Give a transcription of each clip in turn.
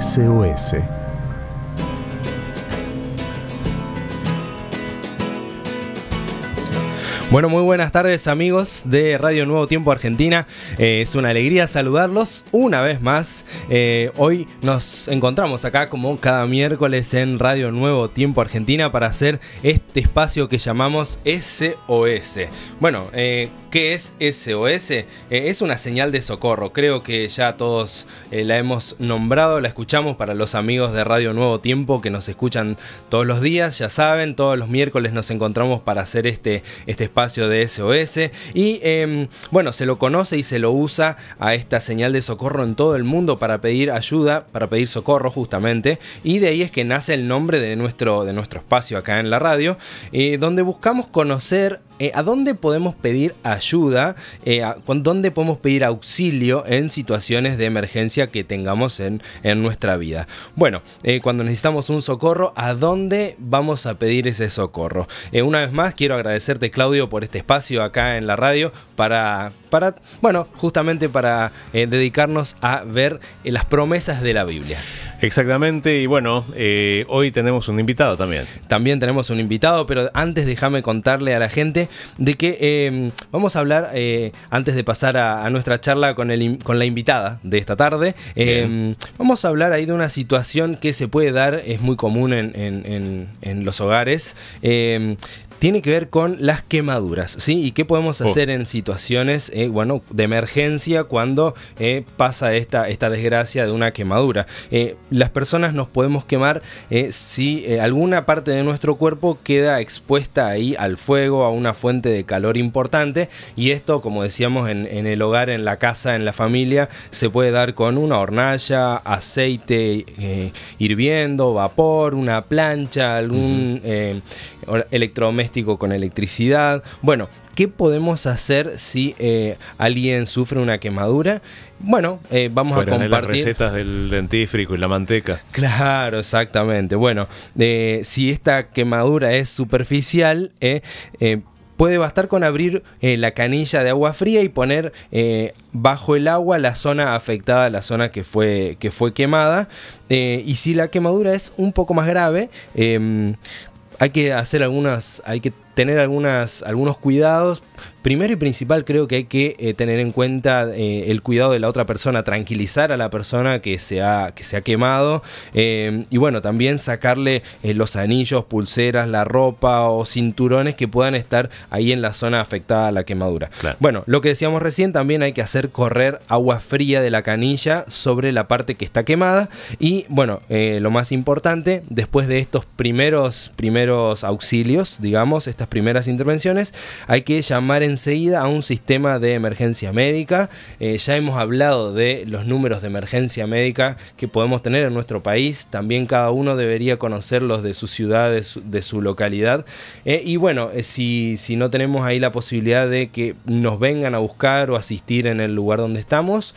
SOS. Bueno, muy buenas tardes amigos de Radio Nuevo Tiempo Argentina. Eh, es una alegría saludarlos una vez más. Eh, hoy nos encontramos acá como cada miércoles en Radio Nuevo Tiempo Argentina para hacer este espacio que llamamos SOS. Bueno, eh, ¿Qué es SOS? Eh, es una señal de socorro. Creo que ya todos eh, la hemos nombrado, la escuchamos para los amigos de Radio Nuevo Tiempo que nos escuchan todos los días. Ya saben, todos los miércoles nos encontramos para hacer este, este espacio de SOS. Y em, bueno, se lo conoce y se lo usa a esta señal de socorro en todo el mundo para pedir ayuda, para pedir socorro justamente. Y de ahí es que nace el nombre de nuestro, de nuestro espacio acá en la radio, eh, donde buscamos conocer eh, ¿a dónde podemos pedir ayuda? Eh, ¿Dónde podemos pedir auxilio en situaciones de emergencia que tengamos en, nuestra vida? Bueno, eh, cuando necesitamos un socorro, ¿a dónde vamos a pedir ese socorro? una vez más, quiero agradecerte, Claudio, por este espacio acá en la radio para, para bueno, justamente para dedicarnos a ver las promesas de la Biblia. Exactamente, y bueno, hoy tenemos un invitado también. También tenemos un invitado, pero antes déjame contarle a la gente de que em, vamos a hablar, eh, antes de pasar a, nuestra charla con, el, con la invitada de esta tarde, em, vamos a hablar ahí de una situación que se puede dar, es muy común en, en los hogares em, tiene que ver con las quemaduras, ¿sí? ¿Y qué podemos oh. hacer en situaciones, eh, bueno, de emergencia cuando eh, pasa esta, esta desgracia de una quemadura? Eh, las personas nos podemos quemar si alguna parte de nuestro cuerpo queda expuesta ahí al fuego, a una fuente de calor importante, y esto, como decíamos, en, el hogar, en la casa, en la familia, se puede dar con una hornalla, aceite hirviendo, vapor, una plancha, algún electrodoméstico con electricidad. Bueno, ¿qué podemos hacer si eh, alguien sufre una quemadura? Bueno, eh, vamos a compartir. las recetas del dentífrico y la manteca. Claro, exactamente. Bueno, eh, si esta quemadura es superficial, puede bastar con abrir la canilla de agua fría y poner bajo el agua la zona afectada, la zona que fue, que fue quemada. y si la quemadura es un poco más grave, hay que hacer algunas, hay que tener algunas, algunos cuidados Primero y principal creo que hay que eh, tener en cuenta eh, el cuidado de la otra persona, tranquilizar a la persona que se ha, que se ha quemado eh, y bueno, también sacarle los anillos, pulseras, la ropa o cinturones que puedan estar ahí en la zona afectada a la quemadura. Bueno, lo que decíamos recién, también hay que hacer correr agua fría de la canilla sobre la parte que está quemada y bueno, lo más importante, después de estos primeros, primeros auxilios, digamos, estas primeras intervenciones, hay que llamar enseguida a un sistema de emergencia médica. Eh, ya hemos hablado de los números de emergencia médica que podemos tener en nuestro país. También cada uno debería conocerlos de su ciudad, de su, localidad. Eh, y bueno, eh, si, si no tenemos ahí la posibilidad de que nos vengan a buscar o asistir en el lugar donde estamos,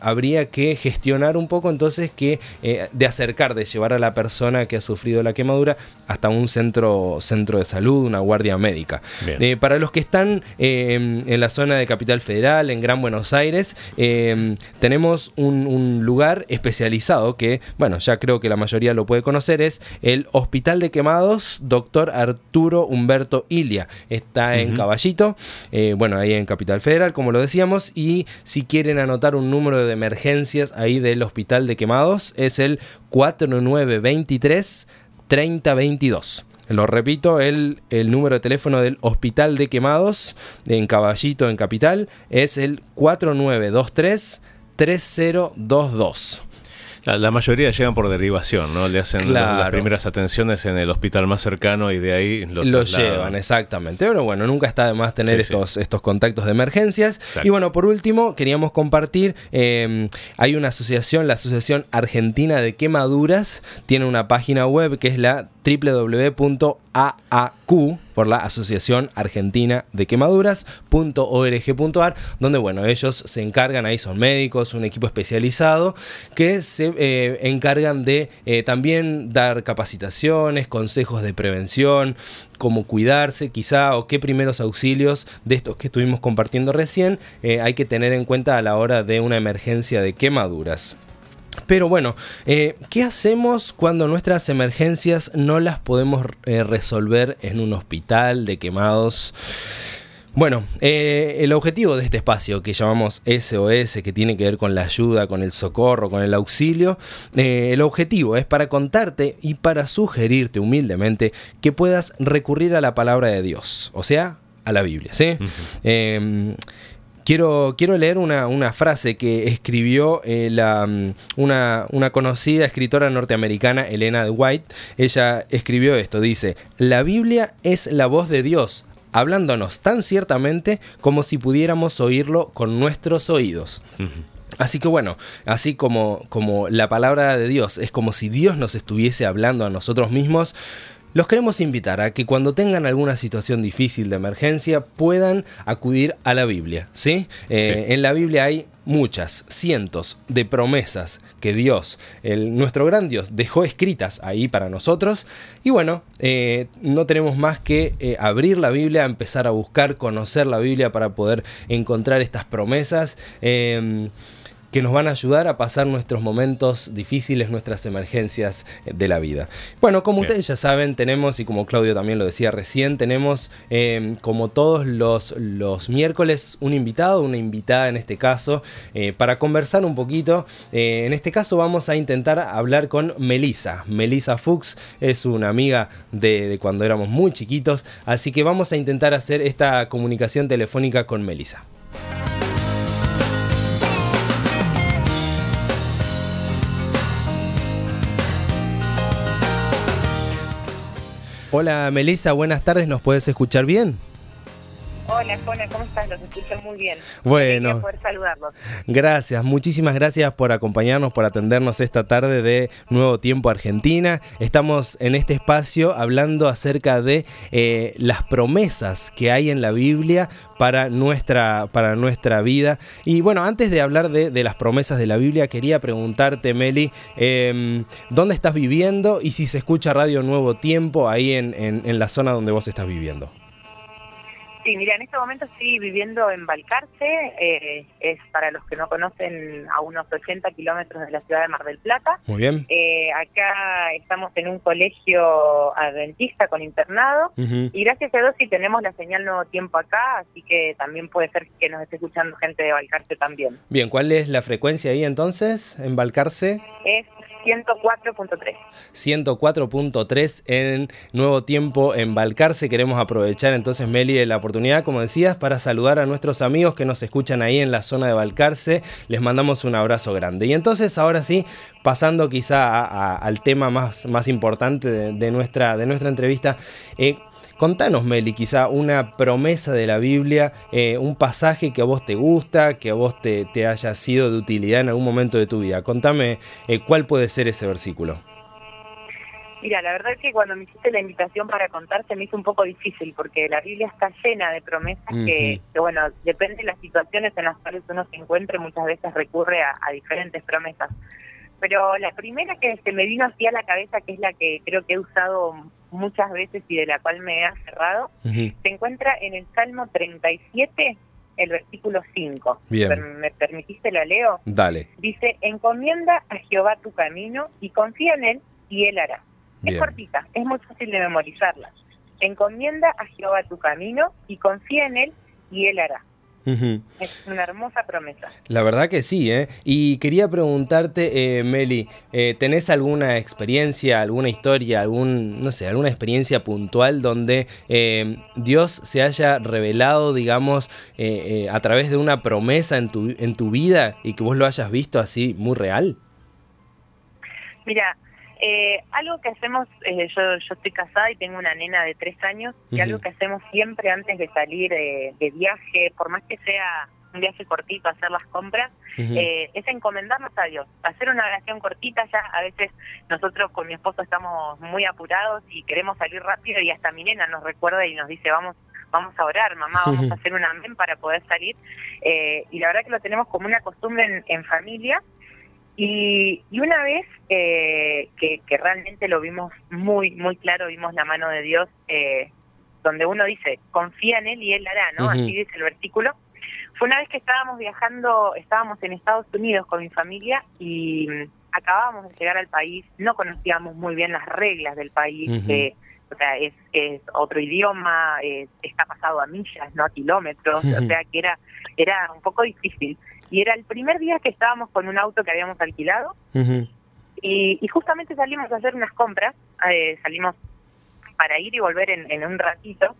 habría que gestionar un poco entonces que de acercar, de llevar a la persona que ha sufrido la quemadura hasta un centro, centro de salud, una guardia médica. para los que están Em, en la zona de Capital Federal, en Gran Buenos Aires, em, tenemos un, lugar especializado que, bueno, ya creo que la mayoría lo puede conocer, es el Hospital de Quemados Doctor Arturo Humberto Ilia. Está en Caballito, eh, bueno, ahí en Capital Federal, como lo decíamos, y si quieren anotar un número de emergencias ahí del Hospital de Quemados, es el 4923 3022. Lo repito, el, el número de teléfono del Hospital de Quemados en Caballito, en Capital, es el 4923 3022. La, mayoría llegan por derivación, ¿no? Le hacen las primeras atenciones en el hospital más cercano y de ahí los lo llevan, exactamente. Pero bueno, nunca está de más tener estos, estos contactos de emergencias. Y bueno, por último, queríamos compartir, em, hay una asociación, la Asociación Argentina de Quemaduras, tiene una página web que es la www.aaq por la Asociación Argentina de Quemaduras.org.ar, donde bueno, ellos se encargan, ahí son médicos, un equipo especializado, que se eh, encargan de eh, también dar capacitaciones, consejos de prevención, cómo cuidarse quizá o qué primeros auxilios de estos que estuvimos compartiendo recién eh, hay que tener en cuenta a la hora de una emergencia de quemaduras. Pero bueno, eh, ¿qué hacemos cuando nuestras emergencias no las podemos eh, resolver en un hospital de quemados? Bueno, eh, el objetivo de este espacio que llamamos SOS, que tiene que ver con la ayuda, con el socorro, con el auxilio, el objetivo es para contarte y para sugerirte humildemente que puedas recurrir a la palabra de Dios, o sea, a la Biblia. ¿sí? Quiero, quiero leer una, frase que escribió eh, la, mm, una, una, conocida escritora norteamericana, Elena de White. Ella escribió esto, dice, la Biblia es la voz de Dios, hablándonos tan ciertamente como si pudiéramos oírlo con nuestros oídos. Así que bueno, así como, como la palabra de Dios es como si Dios nos estuviese hablando a nosotros mismos, los queremos invitar a que cuando tengan alguna situación difícil de emergencia puedan acudir a la Biblia. ¿sí? Eh, en la Biblia hay muchas, cientos de promesas que Dios, el, nuestro gran Dios, dejó escritas ahí para nosotros. Y bueno, eh, no tenemos más que eh, abrir la Biblia, empezar a buscar, conocer la Biblia para poder encontrar estas promesas que nos van a ayudar a pasar nuestros momentos difíciles, nuestras emergencias eh, de la vida. Bueno, como ustedes ya saben, tenemos, y como Claudio también lo decía recién, tenemos em, como todos los, los miércoles un invitado, una invitada en este caso, eh, para conversar un poquito. Eh, en este caso vamos a intentar hablar con Melissa. Melissa Fuchs es una amiga de, de cuando éramos muy chiquitos, así que vamos a intentar hacer esta comunicación telefónica con Melissa. Hola Melissa, buenas tardes, ¿nos puedes escuchar bien? Hola, Jona, ¿cómo estás? Los escucho muy bien. Bueno. Poder saludarlos. Gracias, muchísimas gracias por acompañarnos, por atendernos esta tarde de Nuevo Tiempo Argentina. Estamos en este espacio hablando acerca de eh, las promesas que hay en la Biblia para nuestra, para nuestra vida. Y bueno, antes de hablar de, las promesas de la Biblia, quería preguntarte, Meli, em, ¿dónde estás viviendo y si se escucha Radio Nuevo Tiempo ahí en la zona donde vos estás viviendo? Sí, mira, en este momento estoy viviendo en Balcarce, eh, es para los que no conocen a unos 80 kilómetros de la ciudad de Mar del Plata. Muy bien. Eh, acá estamos en un colegio adventista con internado y gracias a Dios sí tenemos la señal Nuevo Tiempo acá, así que también puede ser que nos esté escuchando gente de Balcarce también. Bien, ¿cuál es la frecuencia ahí entonces en Balcarce? Es 104.3. 104.3 en Nuevo Tiempo en Balcarce. Queremos aprovechar entonces, Meli, la oportunidad, como decías, para saludar a nuestros amigos que nos escuchan ahí en la zona de Balcarce. Les mandamos un abrazo grande. Y entonces, ahora sí, pasando quizá al tema más, más importante de, nuestra, de nuestra entrevista, eh, Contanos, Meli, quizá una promesa de la Biblia, eh, un pasaje que a vos te gusta, que a vos te, haya sido de utilidad en algún momento de tu vida. Contame eh, cuál puede ser ese versículo. Mira, la verdad es que cuando me hiciste la invitación para contarte me hizo un poco difícil porque la Biblia está llena de promesas que, bueno, depende de las situaciones en las cuales uno se encuentre, muchas veces recurre a, a diferentes promesas. Pero la primera que se me vino así a la cabeza, que es la que creo que he usado muchas veces y de la cual me he aferrado, se encuentra en el Salmo 37, el versículo 5. Bien. ¿Me permitiste la leo? Dale. Dice, encomienda a Jehová tu camino y confía en él y él hará. Es cortita, es muy fácil de memorizarla. Encomienda a Jehová tu camino y confía en él y él hará. Es una hermosa promesa. La verdad que sí, ¿eh? Y quería preguntarte, eh, Meli, eh, ¿tenés alguna experiencia, alguna historia, algún, no sé, alguna experiencia puntual donde eh, Dios se haya revelado, digamos, a través de una promesa en tu, en tu vida y que vos lo hayas visto así muy real? Mira, eh, algo que hacemos, eh, yo, yo estoy casada y tengo una nena de tres años, y algo que hacemos siempre antes de salir de viaje, por más que sea un viaje cortito, hacer las compras, eh, es encomendarnos a Dios, hacer una oración cortita, ya a veces nosotros con mi esposo estamos muy apurados y queremos salir rápido y hasta mi nena nos recuerda y nos dice, vamos vamos a orar, mamá, vamos a hacer un amén para poder salir. y la verdad que lo tenemos como una costumbre en familia y, una vez eh, que, realmente lo vimos muy, muy claro, vimos la mano de Dios, eh, donde uno dice, confía en Él y Él hará, ¿no? Así dice el versículo. Fue una vez que estábamos viajando, estábamos en Estados Unidos con mi familia y, acabábamos de llegar al país, no conocíamos muy bien las reglas del país, o sea, es, es otro idioma, está pasado a millas, no a kilómetros, o sea que era, era un poco difícil. Y era el primer día que estábamos con un auto que habíamos alquilado. Y, justamente salimos a hacer unas compras, eh, salimos para ir y volver en, en un ratito.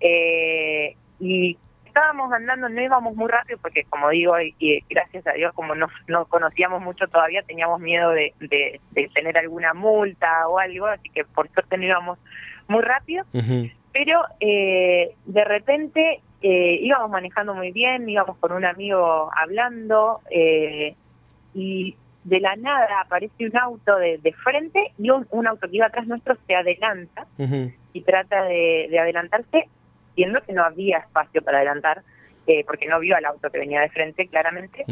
Eh, y estábamos andando, no íbamos muy rápido porque como digo, y, gracias a Dios como no, no conocíamos mucho todavía, teníamos miedo de, de, tener alguna multa o algo, así que por suerte no íbamos muy rápido, pero eh, de repente eh, íbamos manejando muy bien, íbamos con un amigo hablando eh, y de la nada aparece un auto de, frente y un, auto que iba atrás nuestro se adelanta y trata de, adelantarse viendo que no había espacio para adelantar eh, porque no vio al auto que venía de frente claramente.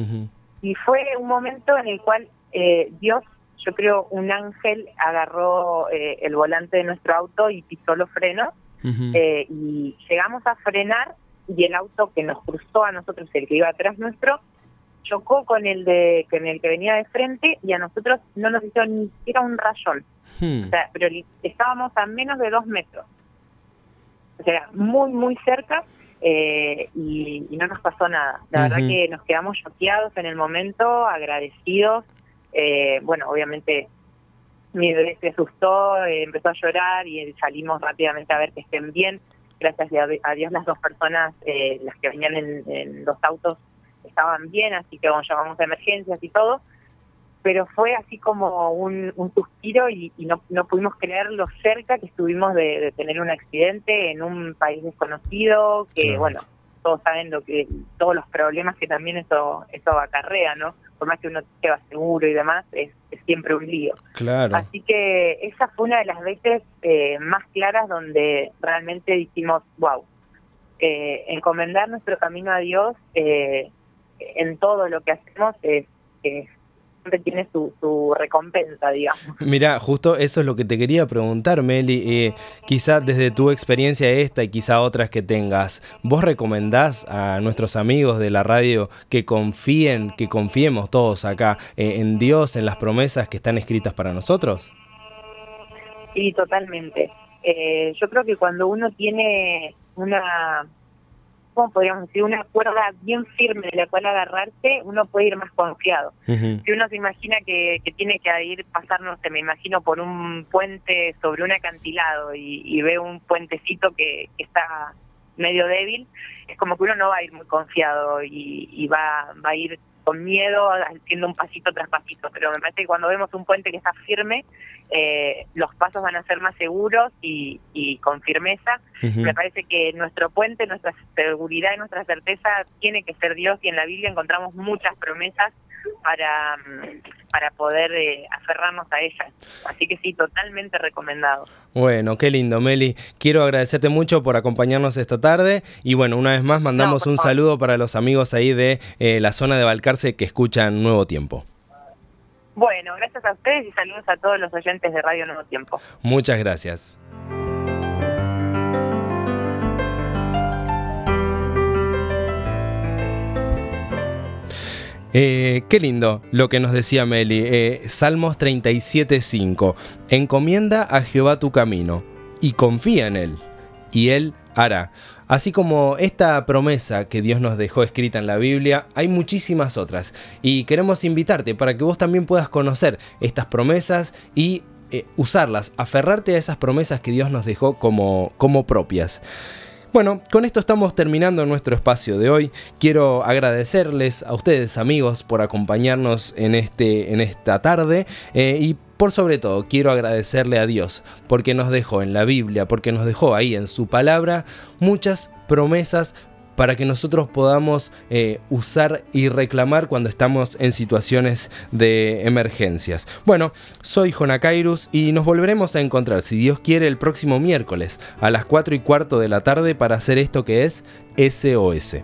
Y fue un momento en el cual eh, Dios yo creo un ángel agarró el volante de nuestro auto y pisó los frenos. Y llegamos a frenar y el auto que nos cruzó a nosotros, el que iba atrás nuestro, chocó con el de con el que venía de frente y a nosotros no nos hizo ni siquiera un rayón. Hmm. O sea, pero estábamos a menos de dos metros. O sea, muy, muy cerca eh, y, no nos pasó nada. La verdad que nos quedamos choqueados en el momento, agradecidos. Eh, bueno, obviamente mi bebé se asustó, eh, empezó a llorar y salimos rápidamente a ver que estén bien gracias a Dios las dos personas, eh, las que venían en, los autos, estaban bien, así que bueno, llamamos a emergencias y todo, pero fue así como un, suspiro y, no, no, pudimos creer lo cerca que estuvimos de, tener un accidente en un país desconocido, que bueno, todos saben lo que todos los problemas que también eso eso acarrea, ¿no? Por más que uno va seguro y demás, es, siempre un lío. Claro. Así que esa fue una de las veces eh, más claras donde realmente dijimos, wow, eh, encomendar nuestro camino a Dios eh, en todo lo que hacemos es, es tiene su, recompensa, digamos. Mira, justo eso es lo que te quería preguntar, Meli. Eh, quizá desde tu experiencia esta y quizá otras que tengas, ¿vos recomendás a nuestros amigos de la radio que confíen, que confiemos todos acá eh, en Dios, en las promesas que están escritas para nosotros? Sí, totalmente. Eh, yo creo que cuando uno tiene una podríamos decir, una cuerda bien firme de la cual agarrarse, uno puede ir más confiado. Si uno se imagina que, que tiene que ir, pasar, no sé, me imagino por un puente sobre un acantilado y, ve un puentecito que, está medio débil, es como que uno no va a ir muy confiado y, y va, va a ir con miedo, haciendo un pasito tras pasito, pero me parece que cuando vemos un puente que está firme, eh, los pasos van a ser más seguros y, con firmeza. Me parece que nuestro puente, nuestra seguridad y nuestra certeza tiene que ser Dios y en la Biblia encontramos muchas promesas para, mm, para poder eh, aferrarnos a ellas. Así que sí, totalmente recomendado. Bueno, qué lindo, Meli. Quiero agradecerte mucho por acompañarnos esta tarde y bueno, una vez más mandamos un saludo para los amigos ahí de eh, la zona de Balcarce que escuchan Nuevo Tiempo. Bueno, gracias a ustedes y saludos a todos los oyentes de Radio Nuevo Tiempo. Muchas gracias. Eh, qué lindo lo que nos decía Meli. Eh, Salmos 37.5. Encomienda a Jehová tu camino y confía en Él, y Él hará. Así como esta promesa que Dios nos dejó escrita en la Biblia, hay muchísimas otras. Y queremos invitarte para que vos también puedas conocer estas promesas y eh, usarlas, aferrarte a esas promesas que Dios nos dejó como, como propias. Bueno, con esto estamos terminando nuestro espacio de hoy. Quiero agradecerles a ustedes amigos por acompañarnos en, este, en esta tarde eh, y por sobre todo quiero agradecerle a Dios porque nos dejó en la Biblia, porque nos dejó ahí en su palabra muchas promesas para que nosotros podamos eh, usar y reclamar cuando estamos en situaciones de emergencias. Bueno, soy Jonakairus y nos volveremos a encontrar, si Dios quiere, el próximo miércoles a las 4 y cuarto de la tarde para hacer esto que es SOS.